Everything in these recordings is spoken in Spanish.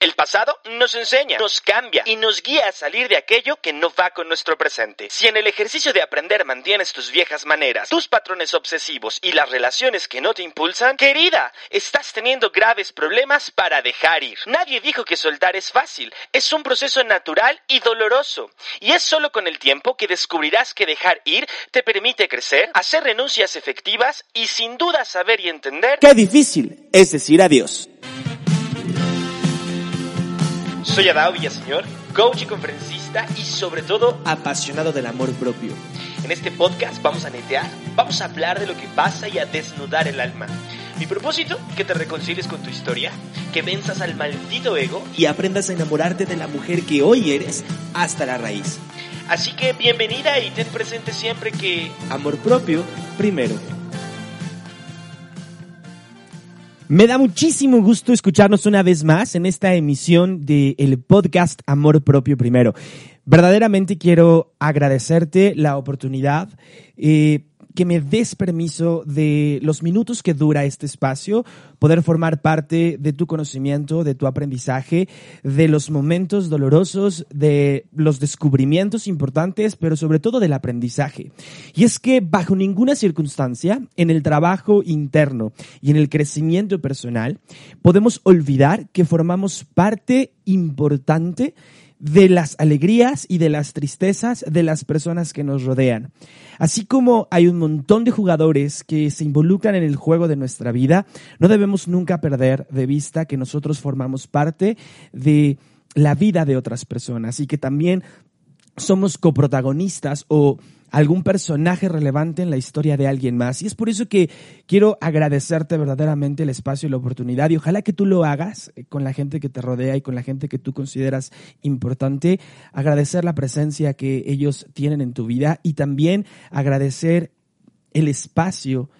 El pasado nos enseña, nos cambia y nos guía a salir de aquello que no va con nuestro presente. Si en el ejercicio de aprender mantienes tus viejas maneras, tus patrones obsesivos y las relaciones que no te impulsan, querida, estás teniendo graves problemas para dejar ir. Nadie dijo que soltar es fácil, es un proceso natural y doloroso. Y es solo con el tiempo que descubrirás que dejar ir te permite crecer, hacer renuncias efectivas y sin duda saber y entender Qué difícil es decir adiós. Soy Adao Villaseñor, coach y conferencista y sobre todo Apasionado del amor propio. en este podcast vamos a netear, vamos a hablar de lo que pasa y a desnudar el alma. Mi propósito, que te reconcilies con tu historia, que venzas al maldito ego. Y aprendas a enamorarte de la mujer que hoy eres hasta la raíz. Así que bienvenida y ten presente siempre que Amor propio primero. Me da muchísimo gusto escucharnos una vez más en esta emisión del podcast Amor Propio Primero. Verdaderamente quiero agradecerte la oportunidad eh, que me des permiso de los minutos que dura este espacio, poder formar parte de tu conocimiento, de tu aprendizaje, de los momentos dolorosos, de los descubrimientos importantes, pero sobre todo del aprendizaje. Y es que bajo ninguna circunstancia, en el trabajo interno y en el crecimiento personal, podemos olvidar que formamos parte importante de las alegrías y de las tristezas de las personas que nos rodean. Así como hay un montón de jugadores que se involucran en el juego de nuestra vida, no debemos nunca perder de vista que nosotros formamos parte de la vida de otras personas y que también somos coprotagonistas o algún personaje relevante en la historia de alguien más. Y es por eso que quiero agradecerte verdaderamente el espacio y la oportunidad y ojalá que tú lo hagas eh, con la gente que te rodea y con la gente que tú consideras importante. Agradecer la presencia que ellos tienen en tu vida y también agradecer el espacio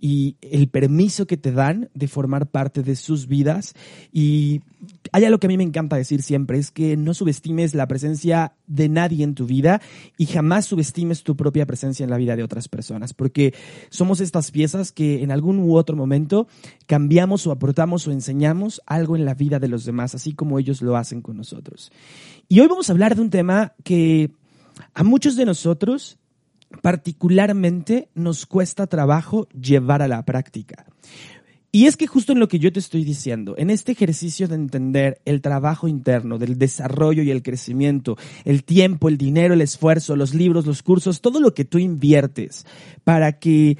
y el permiso que te dan de formar parte de sus vidas. Y hay algo que a mí me encanta decir siempre, es que no subestimes la presencia de nadie en tu vida y jamás subestimes tu propia presencia en la vida de otras personas, porque somos estas piezas que en algún u otro momento cambiamos o aportamos o enseñamos algo en la vida de los demás, así como ellos lo hacen con nosotros. Y hoy vamos a hablar de un tema que a muchos de nosotros particularmente nos cuesta trabajo llevar a la práctica. Y es que justo en lo que yo te estoy diciendo, en este ejercicio de entender el trabajo interno, del desarrollo y el crecimiento, el tiempo, el dinero, el esfuerzo, los libros, los cursos, todo lo que tú inviertes para que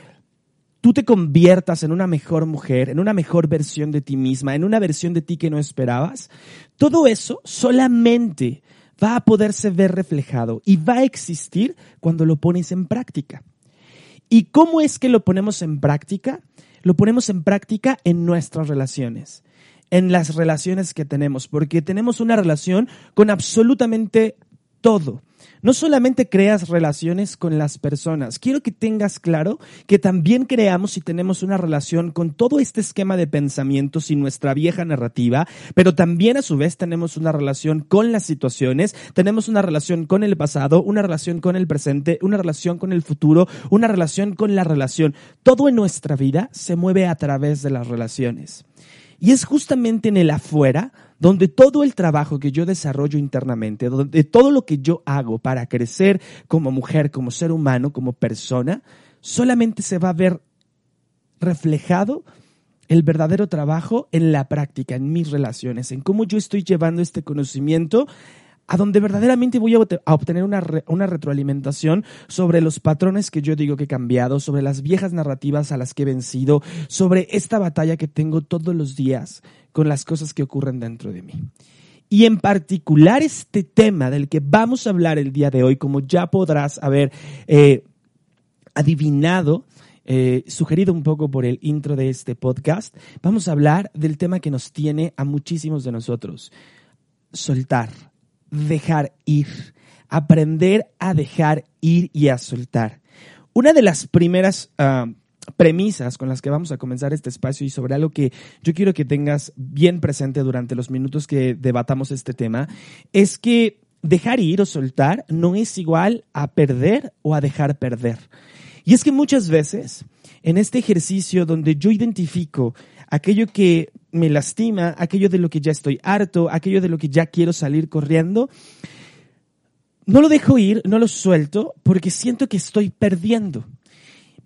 tú te conviertas en una mejor mujer, en una mejor versión de ti misma, en una versión de ti que no esperabas, todo eso solamente va a poderse ver reflejado y va a existir cuando lo pones en práctica. ¿Y cómo es que lo ponemos en práctica? Lo ponemos en práctica en nuestras relaciones, en las relaciones que tenemos, porque tenemos una relación con absolutamente todo. No solamente creas relaciones con las personas, quiero que tengas claro que también creamos y tenemos una relación con todo este esquema de pensamientos y nuestra vieja narrativa, pero también a su vez tenemos una relación con las situaciones, tenemos una relación con el pasado, una relación con el presente, una relación con el futuro, una relación con la relación. Todo en nuestra vida se mueve a través de las relaciones. Y es justamente en el afuera donde todo el trabajo que yo desarrollo internamente, donde todo lo que yo hago para crecer como mujer, como ser humano, como persona, solamente se va a ver reflejado el verdadero trabajo en la práctica, en mis relaciones, en cómo yo estoy llevando este conocimiento a donde verdaderamente voy a obte- a obtener una, una retroalimentación sobre los patrones que yo digo que he cambiado, sobre las viejas narrativas a las que he vencido, sobre esta batalla que tengo todos los días con las cosas que ocurren dentro de mí. Y en particular este tema del que vamos a hablar el día de hoy, como ya podrás haber eh, adivinado, eh, sugerido un poco por el intro de este podcast, vamos a hablar del tema que nos tiene a muchísimos de nosotros. soltar, dejar ir, aprender a dejar ir y a soltar. Una de las primeras ah, premisas con las que vamos a comenzar este espacio y sobre algo que yo quiero que tengas bien presente durante los minutos que debatamos este tema es que dejar ir o soltar no es igual a perder o a dejar perder. Y es que muchas veces en este ejercicio donde yo identifico aquello que me lastima, aquello de lo que ya estoy harto, aquello de lo que ya quiero salir corriendo, no lo dejo ir, no lo suelto porque siento que estoy perdiendo.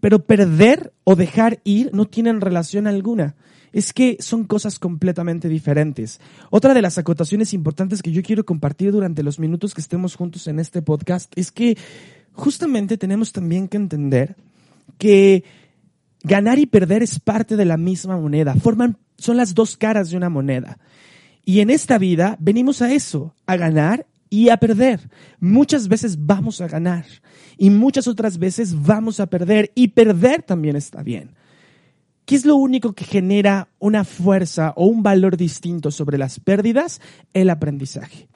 Pero perder o dejar ir no tienen relación alguna. Es que son cosas completamente diferentes. Otra de las acotaciones importantes que yo quiero compartir durante los minutos que estemos juntos en este podcast es que justamente tenemos también que entender que ganar y perder es parte de la misma moneda. Forman, son las dos caras de una moneda. Y en esta vida venimos a eso, a ganar y a perder. Muchas veces vamos a ganar y muchas otras veces vamos a perder y perder también está bien. ¿Qué es lo único que genera una fuerza o un valor distinto sobre las pérdidas? El aprendizaje.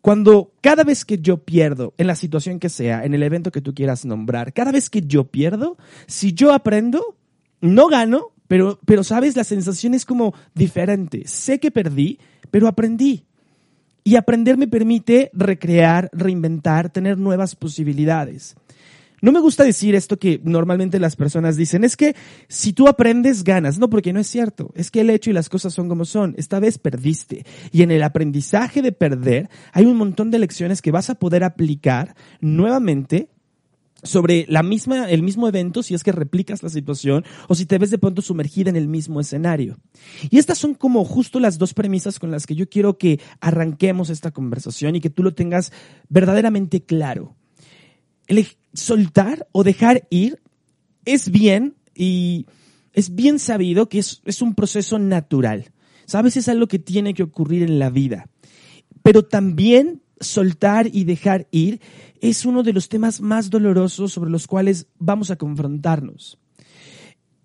Cuando cada vez que yo pierdo, en la situación que sea, en el evento que tú quieras nombrar, cada vez que yo pierdo, si yo aprendo, no gano, pero, pero sabes, la sensación es como diferente. Sé que perdí, pero aprendí. Y aprender me permite recrear, reinventar, tener nuevas posibilidades. No me gusta decir esto que normalmente las personas dicen, es que si tú aprendes, ganas. No, porque no es cierto. Es que el hecho y las cosas son como son. Esta vez perdiste. Y en el aprendizaje de perder hay un montón de lecciones que vas a poder aplicar nuevamente sobre la misma, el mismo evento si es que replicas la situación o si te ves de pronto sumergida en el mismo escenario. Y estas son como justo las dos premisas con las que yo quiero que arranquemos esta conversación y que tú lo tengas verdaderamente claro. El soltar o dejar ir es bien y es bien sabido que es, es un proceso natural. Sabes, es algo que tiene que ocurrir en la vida. Pero también soltar y dejar ir es uno de los temas más dolorosos sobre los cuales vamos a confrontarnos.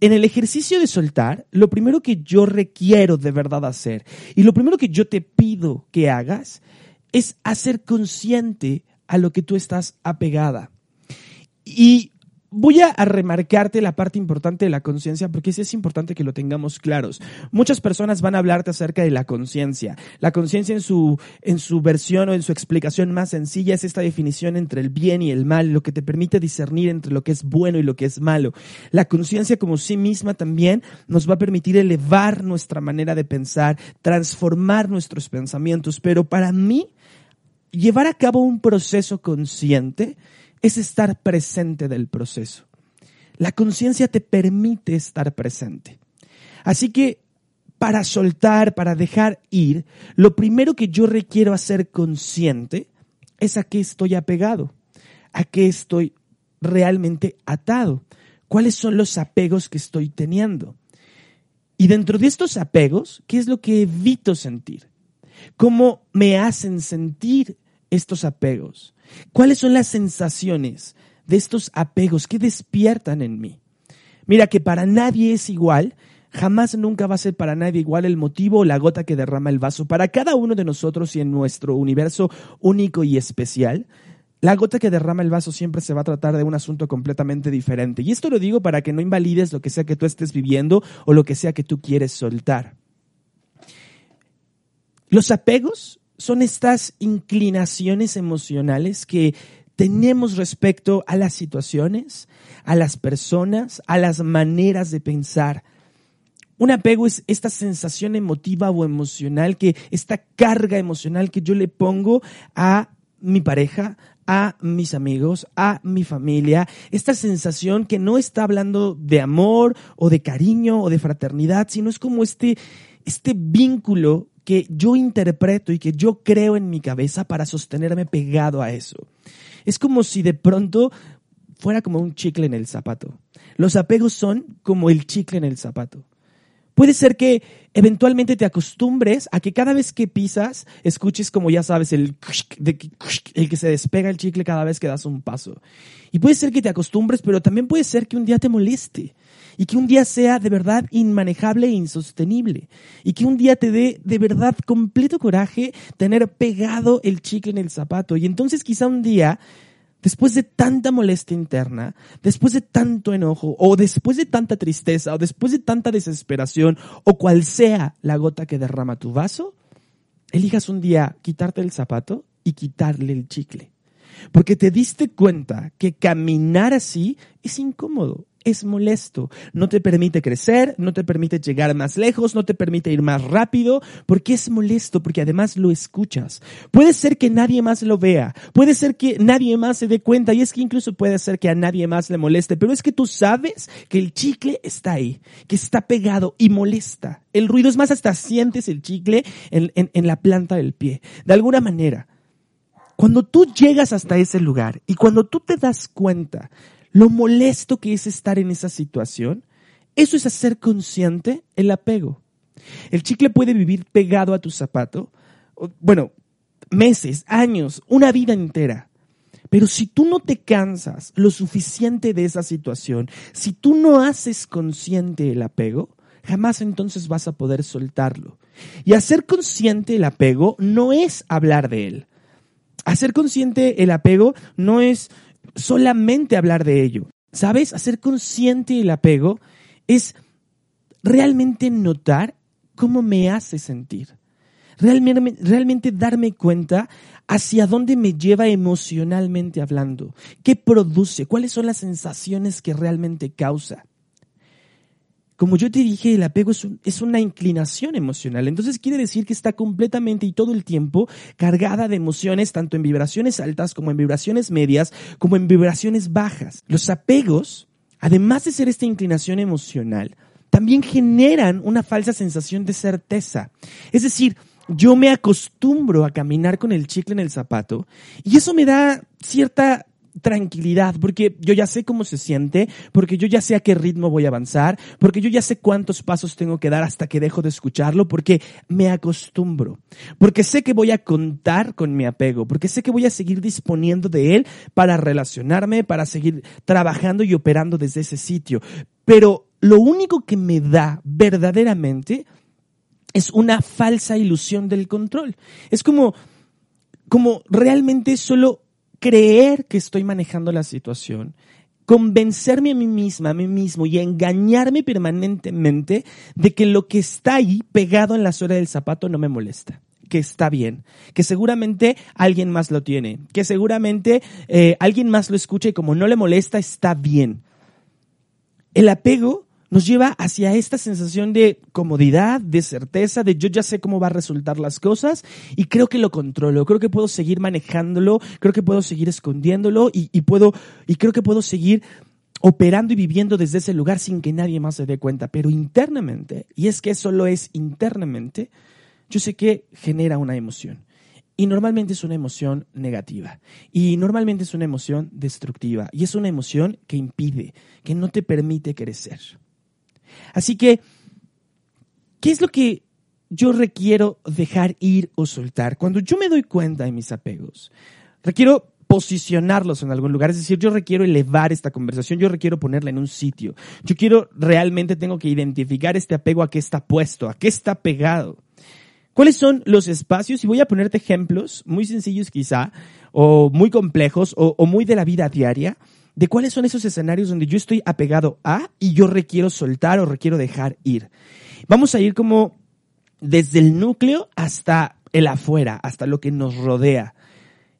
En el ejercicio de soltar, lo primero que yo requiero de verdad hacer y lo primero que yo te pido que hagas es hacer consciente a lo que tú estás apegada. Y voy a, remarcarte la parte importante de la conciencia porque es importante que lo tengamos claros. Muchas personas van a hablarte acerca de la conciencia. La conciencia en su, en su versión o en su explicación más sencilla es esta definición entre el bien y el mal, lo que te permite discernir entre lo que es bueno y lo que es malo. La conciencia como sí misma también nos va a permitir elevar nuestra manera de pensar, transformar nuestros pensamientos, pero para mí, llevar a cabo un proceso consciente es estar presente del proceso. La conciencia te permite estar presente. Así que para soltar, para dejar ir, lo primero que yo requiero hacer consciente es a qué estoy apegado, a qué estoy realmente atado, cuáles son los apegos que estoy teniendo. Y dentro de estos apegos, ¿qué es lo que evito sentir? ¿Cómo me hacen sentir estos apegos? ¿Cuáles son las sensaciones de estos apegos que despiertan en mí? Mira que para nadie es igual, jamás nunca va a ser para nadie igual el motivo o la gota que derrama el vaso. Para cada uno de nosotros y en nuestro universo único y especial, la gota que derrama el vaso siempre se va a tratar de un asunto completamente diferente. Y esto lo digo para que no invalides lo que sea que tú estés viviendo o lo que sea que tú quieres soltar. Los apegos son estas inclinaciones emocionales que tenemos respecto a las situaciones, a las personas, a las maneras de pensar. Un apego es esta sensación emotiva o emocional que, esta carga emocional que yo le pongo a mi pareja, a mis amigos, a mi familia, esta sensación que no está hablando de amor o de cariño o de fraternidad, sino es como este, este vínculo que yo interpreto y que yo creo en mi cabeza para sostenerme pegado a eso. Es como si de pronto fuera como un chicle en el zapato. Los apegos son como el chicle en el zapato. Puede ser que eventualmente te acostumbres a que cada vez que pisas escuches como ya sabes el, el que se despega el chicle cada vez que das un paso. Y puede ser que te acostumbres, pero también puede ser que un día te moleste y que un día sea de verdad inmanejable e insostenible y que un día te dé de verdad completo coraje tener pegado el chicle en el zapato y entonces quizá un día después de tanta molestia interna, después de tanto enojo, o después de tanta tristeza, o después de tanta desesperación, o cual sea la gota que derrama tu vaso, elijas un día quitarte el zapato y quitarle el chicle. Porque te diste cuenta que caminar así es incómodo, es molesto, no te permite crecer, no te permite llegar más lejos, no te permite ir más rápido, porque es molesto, porque además lo escuchas. Puede ser que nadie más lo vea, puede ser que nadie más se dé cuenta y es que incluso puede ser que a nadie más le moleste, pero es que tú sabes que el chicle está ahí, que está pegado y molesta. El ruido es más, hasta sientes el chicle en, en la planta del pie. De alguna manera, cuando tú llegas hasta ese lugar y cuando tú te das cuenta lo molesto que es estar en esa situación, eso es hacer consciente el apego. El chicle puede vivir pegado a tu zapato, bueno, meses, años, una vida entera. Pero si tú no te cansas lo suficiente de esa situación, si tú no haces consciente el apego, jamás entonces vas a poder soltarlo. Y hacer consciente el apego no es hablar de él. Hacer consciente el apego no es solamente hablar de ello. ¿Sabes? Hacer consciente el apego es realmente notar cómo me hace sentir. Realmente, realmente, darme cuenta hacia dónde me lleva emocionalmente hablando, qué produce, cuáles son las sensaciones que realmente causa. Como yo te dije, el apego es, una inclinación emocional. Entonces quiere decir que está completamente y todo el tiempo cargada de emociones, tanto en vibraciones altas como en vibraciones medias, como en vibraciones bajas. Los apegos, además de ser esta inclinación emocional, también generan una falsa sensación de certeza. Es decir, yo me acostumbro a caminar con el chicle en el zapato y eso me da cierta tranquilidad, porque yo ya sé cómo se siente, porque yo ya sé a qué ritmo voy a avanzar, porque yo ya sé cuántos pasos tengo que dar hasta que dejo de escucharlo, porque me acostumbro, porque sé que voy a contar con mi apego, porque sé que voy a seguir disponiendo de él para relacionarme, para seguir trabajando y operando desde ese sitio. Pero lo único que me da verdaderamente es una falsa ilusión del control. Es como, como realmente solo creer que estoy manejando la situación, convencerme a mí misma, a mí mismo y engañarme permanentemente de que lo que está ahí pegado en la suela del zapato no me molesta que está bien, que seguramente alguien más lo tiene, que seguramente eh, alguien más lo escucha y como no le molesta, está bien. El apego nos lleva hacia esta sensación de comodidad, de certeza, de yo ya sé cómo va a resultar las cosas y creo que lo controlo, creo que puedo seguir manejándolo, creo que puedo seguir escondiéndolo y, puedo, y creo que puedo seguir operando y viviendo desde ese lugar sin que nadie más se dé cuenta. Pero internamente, y es que eso lo es internamente, yo sé que genera una emoción. Y normalmente es una emoción negativa. Y normalmente es una emoción destructiva. Y es una emoción que impide, que no te permite crecer. Así que, ¿qué es lo que yo requiero dejar ir o soltar? Cuando yo me doy cuenta de mis apegos, requiero posicionarlos en algún lugar, es decir, yo requiero elevar esta conversación, yo requiero ponerla en un sitio, yo quiero realmente tengo que identificar este apego a qué está puesto, a qué está pegado. ¿Cuáles son los espacios? Y voy a ponerte ejemplos muy sencillos quizá, o muy complejos, o, o muy de la vida diaria, de cuáles son esos escenarios donde yo estoy apegado a y yo requiero soltar o requiero dejar ir. Vamos a ir como desde el núcleo hasta el afuera, hasta lo que nos rodea.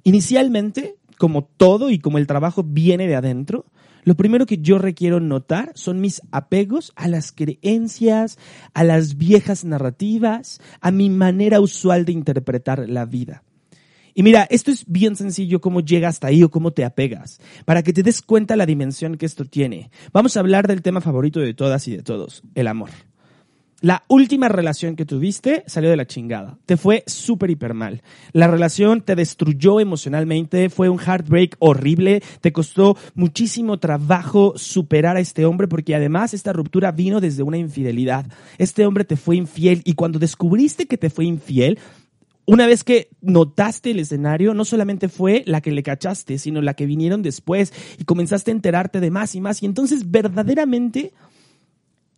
Inicialmente, como todo y como el trabajo viene de adentro, lo primero que yo requiero notar son mis apegos a las creencias, a las viejas narrativas, a mi manera usual de interpretar la vida. Y mira, esto es bien sencillo cómo llega hasta ahí o cómo te apegas, para que te des cuenta la dimensión que esto tiene. Vamos a hablar del tema favorito de todas y de todos, el amor. La última relación que tuviste salió de la chingada. Te fue súper hiper mal. La relación te destruyó emocionalmente, fue un heartbreak horrible, te costó muchísimo trabajo superar a este hombre porque además esta ruptura vino desde una infidelidad. Este hombre te fue infiel y cuando descubriste que te fue infiel, una vez que notaste el escenario, no solamente fue la que le cachaste, sino la que vinieron después y comenzaste a enterarte de más y más. Y entonces verdaderamente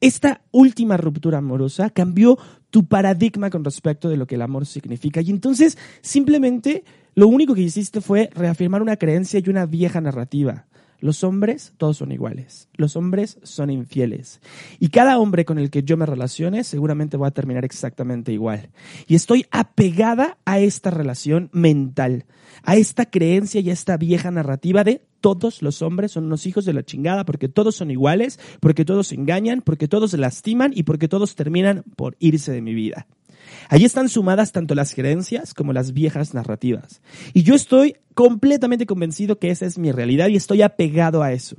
esta última ruptura amorosa cambió tu paradigma con respecto de lo que el amor significa. Y entonces simplemente lo único que hiciste fue reafirmar una creencia y una vieja narrativa. Los hombres todos son iguales. Los hombres son infieles. Y cada hombre con el que yo me relacione seguramente va a terminar exactamente igual. Y estoy apegada a esta relación mental, a esta creencia y a esta vieja narrativa de todos los hombres son unos hijos de la chingada porque todos son iguales, porque todos engañan, porque todos lastiman y porque todos terminan por irse de mi vida. Allí están sumadas tanto las creencias como las viejas narrativas. Y yo estoy completamente convencido que esa es mi realidad y estoy apegado a eso.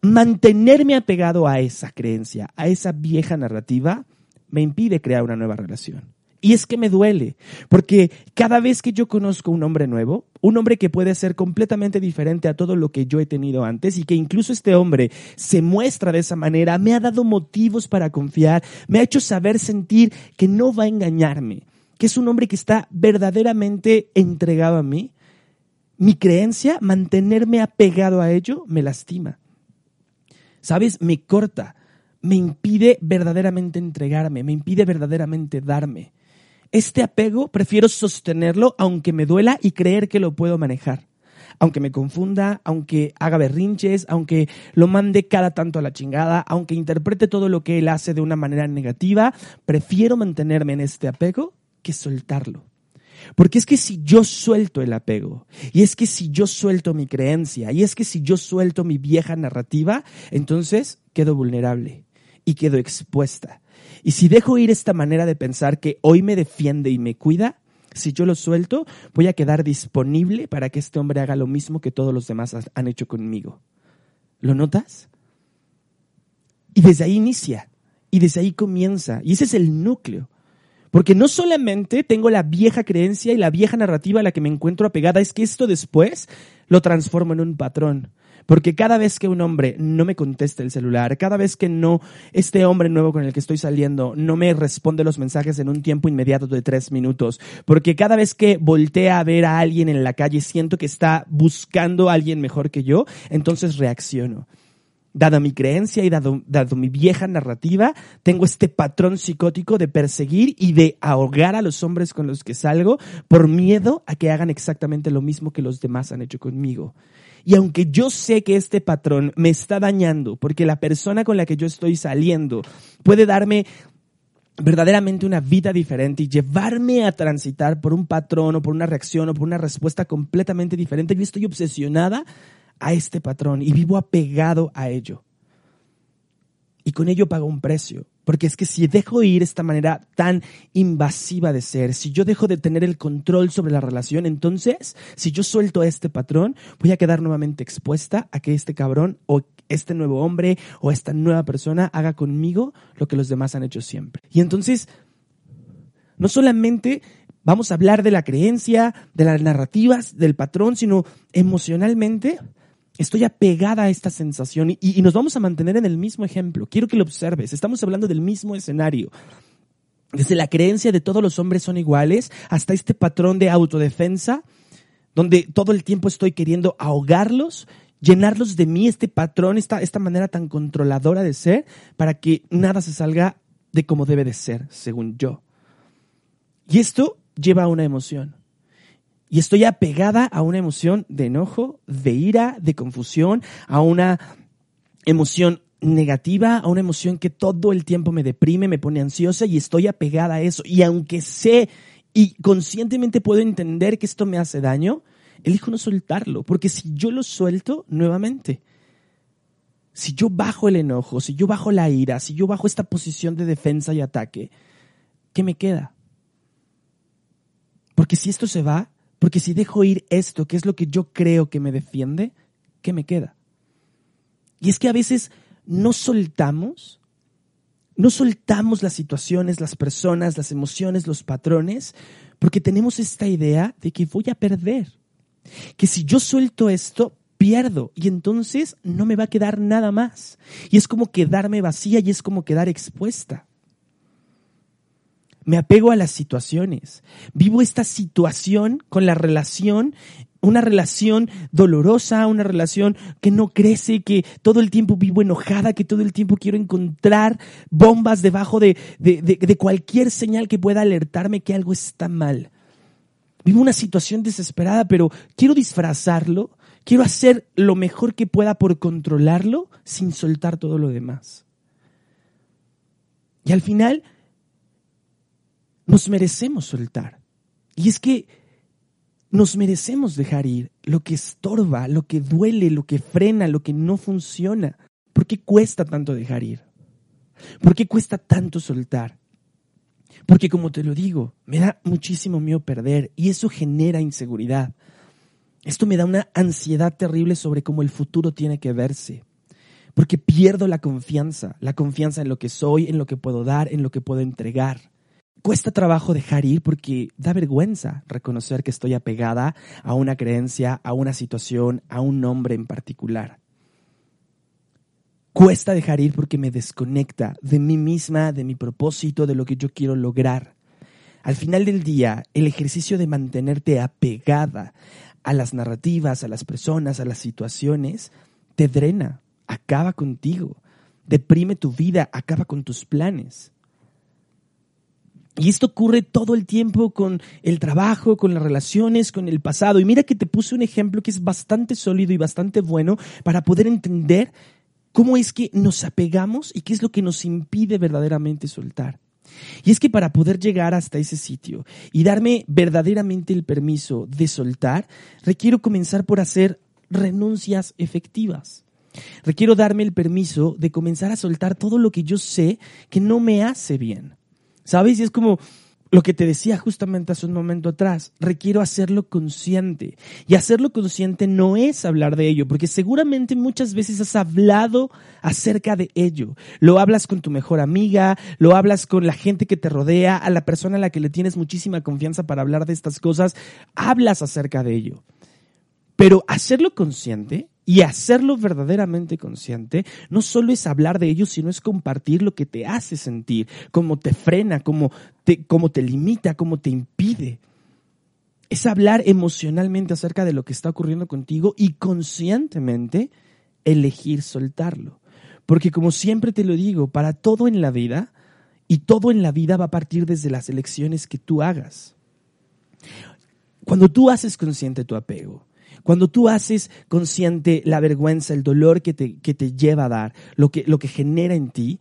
Mantenerme apegado a esa creencia, a esa vieja narrativa, me impide crear una nueva relación. Y es que me duele, porque cada vez que yo conozco un hombre nuevo, un hombre que puede ser completamente diferente a todo lo que yo he tenido antes y que incluso este hombre se muestra de esa manera, me ha dado motivos para confiar, me ha hecho saber sentir que no va a engañarme, que es un hombre que está verdaderamente entregado a mí. Mi creencia, mantenerme apegado a ello, me lastima. ¿Sabes? Me corta, me impide verdaderamente entregarme, me impide verdaderamente darme este apego prefiero sostenerlo aunque me duela y creer que lo puedo manejar. Aunque me confunda, aunque haga berrinches, aunque lo mande cada tanto a la chingada, aunque interprete todo lo que él hace de una manera negativa, prefiero mantenerme en este apego que soltarlo. Porque es que si yo suelto el apego, y es que si yo suelto mi creencia, y es que si yo suelto mi vieja narrativa, entonces quedo vulnerable y quedo expuesta. Y si dejo ir esta manera de pensar que hoy me defiende y me cuida, si yo lo suelto, voy a quedar disponible para que este hombre haga lo mismo que todos los demás han hecho conmigo. ¿Lo notas? Y desde ahí inicia, y desde ahí comienza, y ese es el núcleo. Porque no solamente tengo la vieja creencia y la vieja narrativa a la que me encuentro apegada, es que esto después lo transformo en un patrón. Porque cada vez que un hombre no me contesta el celular, cada vez que no, este hombre nuevo con el que estoy saliendo no me responde los mensajes en un tiempo inmediato de tres minutos, porque cada vez que voltea a ver a alguien en la calle siento que está buscando a alguien mejor que yo, entonces reacciono. Dada mi creencia y dado, dado, mi vieja narrativa, tengo este patrón psicótico de perseguir y de ahogar a los hombres con los que salgo por miedo a que hagan exactamente lo mismo que los demás han hecho conmigo. Y aunque yo sé que este patrón me está dañando, porque la persona con la que yo estoy saliendo puede darme verdaderamente una vida diferente y llevarme a transitar por un patrón o por una reacción o por una respuesta completamente diferente, yo estoy obsesionada a este patrón y vivo apegado a ello. Y con ello pago un precio. Porque es que si dejo ir esta manera tan invasiva de ser, si yo dejo de tener el control sobre la relación, entonces, si yo suelto este patrón, voy a quedar nuevamente expuesta a que este cabrón o este nuevo hombre o esta nueva persona haga conmigo lo que los demás han hecho siempre. Y entonces, no solamente vamos a hablar de la creencia, de las narrativas, del patrón, sino emocionalmente estoy apegada a esta sensación y, nos vamos a mantener en el mismo ejemplo. Quiero que lo observes. Estamos hablando del mismo escenario. Desde la creencia de todos los hombres son iguales hasta este patrón de autodefensa, donde todo el tiempo estoy queriendo ahogarlos, llenarlos de mí, este patrón, esta, esta manera tan controladora de ser, para que nada se salga de como debe de ser, según yo. Y esto lleva a una emoción. Y estoy apegada a una emoción de enojo, de ira, de confusión, a una emoción negativa, a una emoción que todo el tiempo me deprime, me pone ansiosa y estoy apegada a eso. Y aunque sé y conscientemente puedo entender que esto me hace daño, elijo no soltarlo, porque si yo lo suelto nuevamente, si yo bajo el enojo, si yo bajo la ira, si yo bajo esta posición de defensa y ataque, ¿qué me queda? Porque si esto se va, porque si dejo ir esto, que es lo que yo creo que me defiende, ¿qué me queda? Y es que a veces no soltamos, no soltamos las situaciones, las personas, las emociones, los patrones, porque tenemos esta idea de que voy a perder. Que si yo suelto esto, pierdo y entonces no me va a quedar nada más. Y es como quedarme vacía y es como quedar expuesta. Me apego a las situaciones. Vivo esta situación con la relación una relación dolorosa, una relación que no crece, que todo el tiempo vivo enojada, que todo el tiempo quiero encontrar bombas debajo de, de, cualquier señal que pueda alertarme que algo está mal. Vivo una situación desesperada, pero quiero disfrazarlo, quiero hacer lo mejor que pueda por controlarlo sin soltar todo lo demás. Y al final nos merecemos soltar. Y es que nos merecemos dejar ir lo que estorba, lo que duele, lo que frena, lo que no funciona. ¿Por qué cuesta tanto dejar ir? ¿Por qué cuesta tanto soltar? Porque como te lo digo, me da muchísimo miedo perder y eso genera inseguridad. Esto me da una ansiedad terrible sobre cómo el futuro tiene que verse. Porque pierdo la confianza, la confianza en lo que soy, en lo que puedo dar, en lo que puedo entregar cuesta trabajo dejar ir porque da vergüenza reconocer que estoy apegada a una creencia, a una situación, a un nombre en particular. Cuesta dejar ir porque me desconecta de mí misma, de mi propósito, de lo que yo quiero lograr. Al final del día, el ejercicio de mantenerte apegada a las narrativas, a las personas, a las situaciones, te drena, acaba contigo, deprime tu vida, acaba con tus planes. Y esto ocurre todo el tiempo con el trabajo, con las relaciones, con el pasado. Y mira que te puse un ejemplo que es bastante sólido y bastante bueno para poder entender cómo es que nos apegamos y qué es lo que nos impide verdaderamente soltar. Y es que para poder llegar hasta ese sitio y darme verdaderamente el permiso de soltar, requiero comenzar por hacer renuncias efectivas. Requiero darme el permiso de comenzar a soltar todo lo que yo sé que no me hace bien ¿Sabes? Y es como lo que te decía justamente hace un momento atrás, requiero hacerlo consciente. Y hacerlo consciente no es hablar de ello, porque seguramente muchas veces has hablado acerca de ello. Lo hablas con tu mejor amiga, lo hablas con la gente que te rodea, a la persona a la que le tienes muchísima confianza para hablar de estas cosas, hablas acerca de ello. Pero hacerlo consciente y hacerlo verdaderamente consciente no solo es hablar de ello, sino es compartir lo que te hace sentir, cómo te frena, cómo te, cómo te limita, cómo te impide. Es hablar emocionalmente acerca de lo que está ocurriendo contigo y conscientemente elegir soltarlo. Porque como siempre te lo digo, para todo en la vida, y todo en la vida va a partir desde las elecciones que tú hagas. Cuando tú haces consciente tu apego, cuando tú haces consciente la vergüenza, el dolor que te, que te lleva a dar, lo que, lo que genera en ti,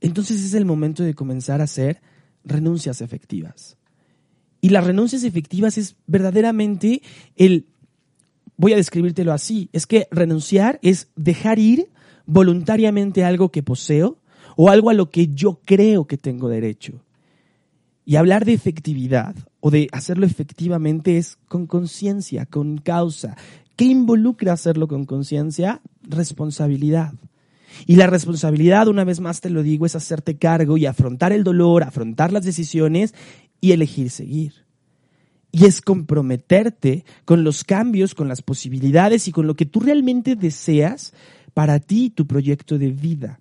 entonces es el momento de comenzar a hacer renuncias efectivas. Y las renuncias efectivas es verdaderamente el, voy a describírtelo así, es que renunciar es dejar ir voluntariamente algo que poseo o algo a lo que yo creo que tengo derecho. Y hablar de efectividad o de hacerlo efectivamente es con conciencia, con causa. ¿Qué involucra hacerlo con conciencia? Responsabilidad. Y la responsabilidad, una vez más te lo digo, es hacerte cargo y afrontar el dolor, afrontar las decisiones y elegir seguir. Y es comprometerte con los cambios, con las posibilidades y con lo que tú realmente deseas para ti, tu proyecto de vida.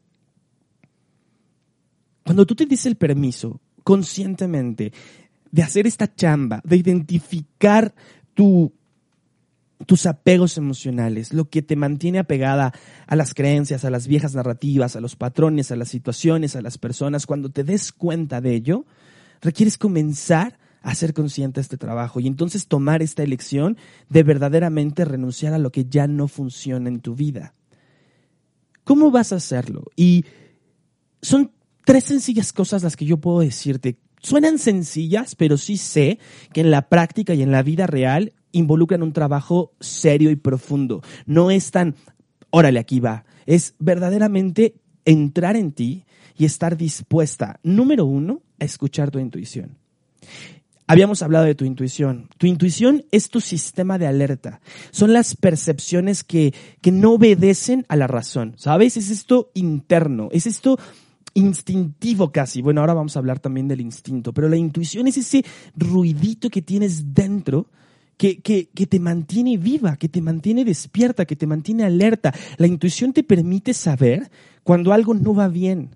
Cuando tú te dices el permiso conscientemente de hacer esta chamba, de identificar tus apegos emocionales, lo que te mantiene apegada a las creencias, a las viejas narrativas, a los patrones, a las situaciones, a las personas, cuando te des cuenta de ello, requieres comenzar a ser consciente de este trabajo y entonces tomar esta elección de verdaderamente renunciar a lo que ya no funciona en tu vida. ¿Cómo vas a hacerlo? Y son tres sencillas cosas las que yo puedo decirte. Suenan sencillas, pero sí sé que en la práctica y en la vida real involucran un trabajo serio y profundo. No es tan, órale, aquí va. Es verdaderamente entrar en ti y estar dispuesta, número uno, a escuchar tu intuición. Habíamos hablado de tu intuición. Tu intuición es tu sistema de alerta. Son las percepciones que, que no obedecen a la razón. ¿Sabes? Es esto interno. Es esto instintivo casi. Bueno, ahora vamos a hablar también del instinto, pero la intuición es ese ruidito que tienes dentro que, que, que, te mantiene viva, que te mantiene despierta, que te mantiene alerta. La intuición te permite saber cuando algo no va bien,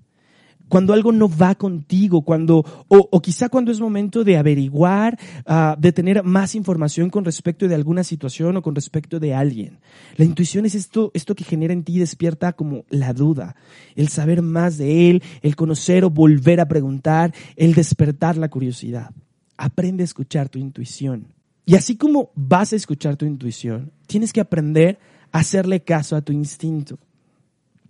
cuando algo no va contigo, cuando, o, quizá cuando es momento de averiguar, ah, de tener más información con respecto de alguna situación o con respecto de alguien. La intuición es esto, esto que genera en ti, despierta como la duda, el saber más de él, el conocer o volver a preguntar, el despertar la curiosidad. Aprende a escuchar tu intuición. Y así como vas a escuchar tu intuición, tienes que aprender a hacerle caso a tu instinto.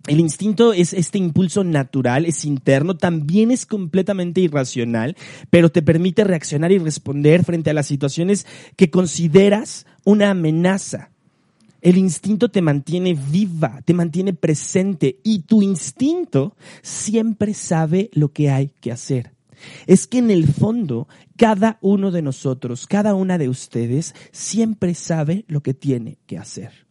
El instinto es este impulso natural, es interno, también es completamente irracional, pero te permite reaccionar y responder frente a las situaciones que consideras una amenaza. El instinto te mantiene viva, te mantiene presente y tu instinto siempre sabe lo que hay que hacer. Es que en el fondo, cada uno de nosotros, cada una de ustedes, siempre sabe lo que tiene que hacer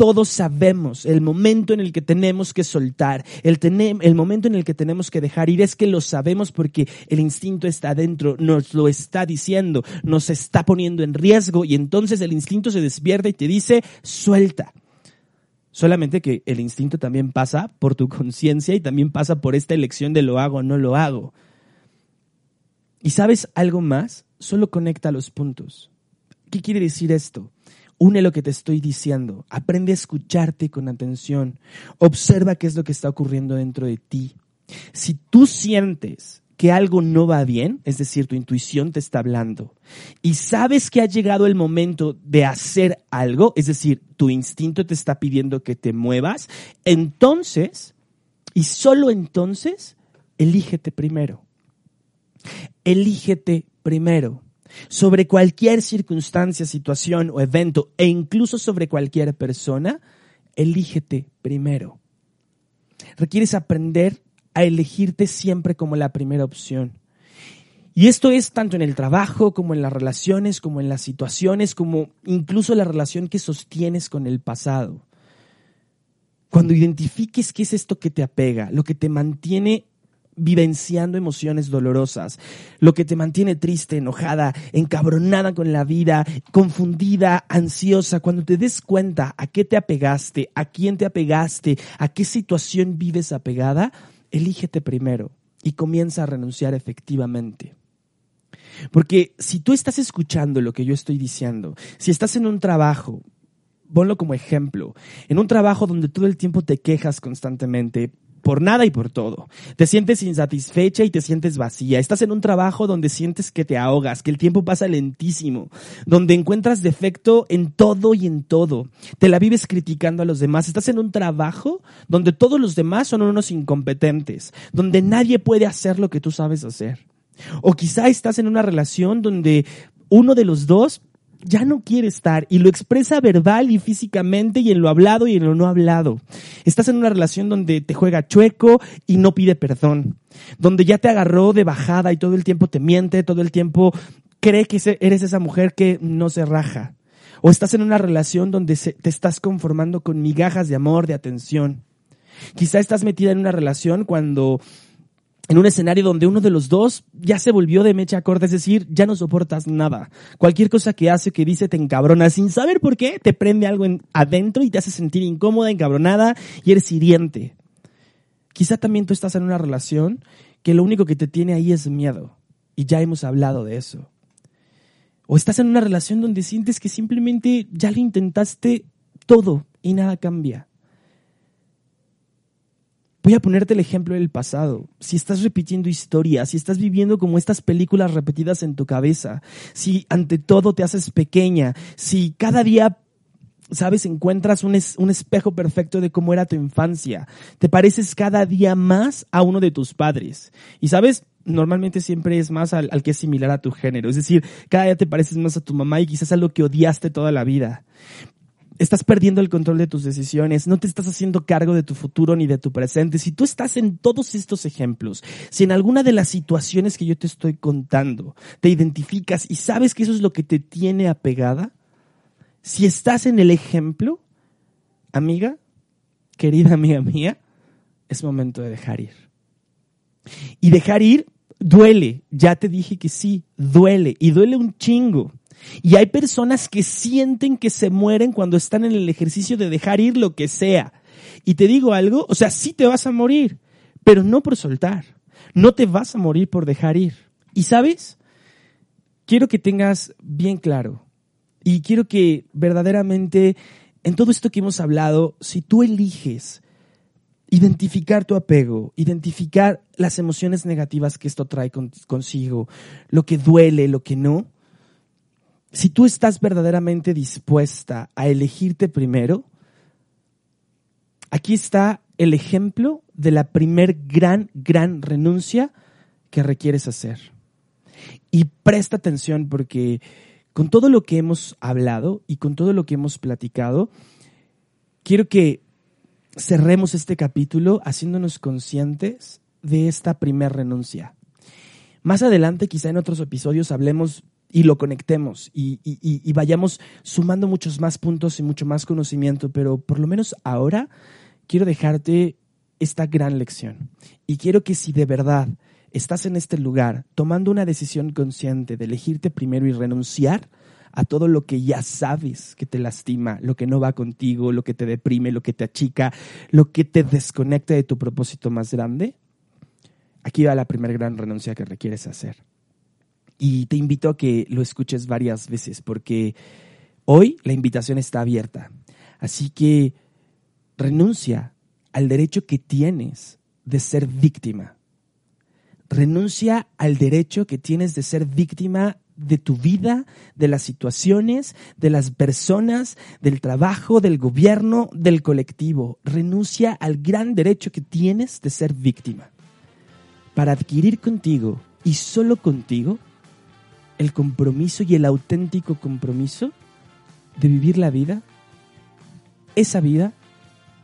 todos sabemos el momento en el que tenemos que soltar, el, el momento en el que tenemos que dejar ir, es que lo sabemos porque el instinto está adentro, nos lo está diciendo, nos está poniendo en riesgo y entonces el instinto se despierta y te dice, suelta. Solamente que el instinto también pasa por tu conciencia y también pasa por esta elección de lo hago o no lo hago. ¿Y sabes algo más? Solo conecta los puntos. ¿Qué quiere decir esto? Une lo que te estoy diciendo. Aprende a escucharte con atención. Observa qué es lo que está ocurriendo dentro de ti. Si tú sientes que algo no va bien, es decir, tu intuición te está hablando, y sabes que ha llegado el momento de hacer algo, es decir, tu instinto te está pidiendo que te muevas, entonces, y solo entonces, elígete primero. Elígete primero sobre cualquier circunstancia, situación o evento e incluso sobre cualquier persona, elígete primero. Requieres aprender a elegirte siempre como la primera opción. Y esto es tanto en el trabajo como en las relaciones, como en las situaciones, como incluso la relación que sostienes con el pasado. Cuando identifiques qué es esto que te apega, lo que te mantiene vivenciando emociones dolorosas, lo que te mantiene triste, enojada, encabronada con la vida, confundida, ansiosa, cuando te des cuenta a qué te apegaste, a quién te apegaste, a qué situación vives apegada, elígete primero y comienza a renunciar efectivamente. Porque si tú estás escuchando lo que yo estoy diciendo, si estás en un trabajo, ponlo como ejemplo, en un trabajo donde todo el tiempo te quejas constantemente, por nada y por todo. Te sientes insatisfecha y te sientes vacía. Estás en un trabajo donde sientes que te ahogas, que el tiempo pasa lentísimo, donde encuentras defecto en todo y en todo. Te la vives criticando a los demás. Estás en un trabajo donde todos los demás son unos incompetentes, donde nadie puede hacer lo que tú sabes hacer. O quizá estás en una relación donde uno de los dos ya no quiere estar y lo expresa verbal y físicamente y en lo hablado y en lo no hablado. Estás en una relación donde te juega chueco y no pide perdón, donde ya te agarró de bajada y todo el tiempo te miente, todo el tiempo cree que eres esa mujer que no se raja. O estás en una relación donde te estás conformando con migajas de amor, de atención. Quizá estás metida en una relación cuando en un escenario donde uno de los dos ya se volvió de mecha corta, es decir, ya no soportas nada. Cualquier cosa que hace, que dice, te encabrona sin saber por qué, te prende algo adentro y te hace sentir incómoda, encabronada y eres hiriente. Quizá también tú estás en una relación que lo único que te tiene ahí es miedo. Y ya hemos hablado de eso. O estás en una relación donde sientes que simplemente ya lo intentaste todo y nada cambia. Voy a ponerte el ejemplo del pasado. Si estás repitiendo historias, si estás viviendo como estas películas repetidas en tu cabeza, si ante todo te haces pequeña, si cada día, sabes, encuentras un, un espejo perfecto de cómo era tu infancia, te pareces cada día más a uno de tus padres. Y sabes, normalmente siempre es más al, al, que es similar a tu género. Es decir, cada día te pareces más a tu mamá y quizás a lo que odiaste toda la vida estás perdiendo el control de tus decisiones, no te estás haciendo cargo de tu futuro ni de tu presente. Si tú estás en todos estos ejemplos, si en alguna de las situaciones que yo te estoy contando te identificas y sabes que eso es lo que te tiene apegada, si estás en el ejemplo, amiga, querida amiga mía, es momento de dejar ir. Y dejar ir duele, ya te dije que sí, duele, y duele un chingo. Y hay personas que sienten que se mueren cuando están en el ejercicio de dejar ir lo que sea. Y te digo algo, o sea, sí te vas a morir, pero no por soltar. No te vas a morir por dejar ir. Y sabes, quiero que tengas bien claro y quiero que verdaderamente en todo esto que hemos hablado, si tú eliges identificar tu apego, identificar las emociones negativas que esto trae consigo, lo que duele, lo que no, si tú estás verdaderamente dispuesta a elegirte primero, aquí está el ejemplo de la primer gran, gran renuncia que requieres hacer. Y presta atención porque con todo lo que hemos hablado y con todo lo que hemos platicado, quiero que cerremos este capítulo haciéndonos conscientes de esta primer renuncia. Más adelante, quizá en otros episodios, hablemos y lo conectemos y, y, vayamos sumando muchos más puntos y mucho más conocimiento, pero por lo menos ahora quiero dejarte esta gran lección. Y quiero que si de verdad estás en este lugar tomando una decisión consciente de elegirte primero y renunciar a todo lo que ya sabes que te lastima, lo que no va contigo, lo que te deprime, lo que te achica, lo que te desconecta de tu propósito más grande, aquí va la primera gran renuncia que requieres hacer. Y te invito a que lo escuches varias veces porque hoy la invitación está abierta. Así que renuncia al derecho que tienes de ser víctima. Renuncia al derecho que tienes de ser víctima de tu vida, de las situaciones, de las personas, del trabajo, del gobierno, del colectivo. Renuncia al gran derecho que tienes de ser víctima para adquirir contigo y solo contigo el compromiso y el auténtico compromiso de vivir la vida, esa vida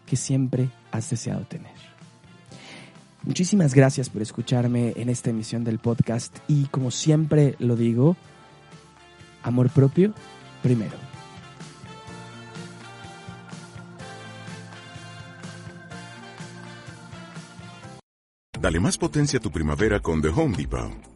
que siempre has deseado tener. Muchísimas gracias por escucharme en esta emisión del podcast y como siempre lo digo, amor propio primero. Dale más potencia a tu primavera con The Home Depot.